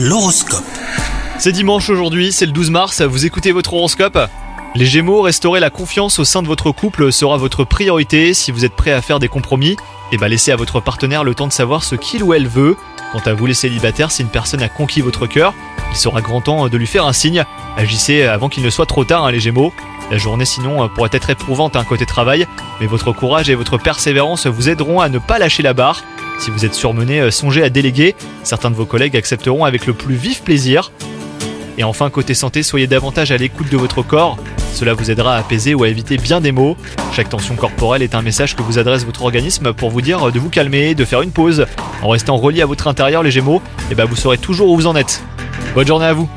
L'horoscope. C'est dimanche aujourd'hui, c'est le 12 mars, vous écoutez votre horoscope? Les Gémeaux, restaurer la confiance au sein de votre couple sera votre priorité. Si vous êtes prêt à faire des compromis, et bah laissez à votre partenaire le temps de savoir ce qu'il ou elle veut. Quant à vous les célibataires, si une personne a conquis votre cœur, il sera grand temps de lui faire un signe. Agissez avant qu'il ne soit trop tard, hein, les Gémeaux. La journée sinon euh, pourrait être éprouvante un côté travail, mais votre courage et votre persévérance vous aideront à ne pas lâcher la barre. Si vous êtes surmené, euh, songez à déléguer. Certains de vos collègues accepteront avec le plus vif plaisir. Et enfin, côté santé, soyez davantage à l'écoute de votre corps. Cela vous aidera à apaiser ou à éviter bien des maux. Chaque tension corporelle est un message que vous adresse votre organisme pour vous dire de vous calmer, de faire une pause. En restant relié à votre intérieur, les Gémeaux, et bah vous saurez toujours où vous en êtes. Bonne journée à vous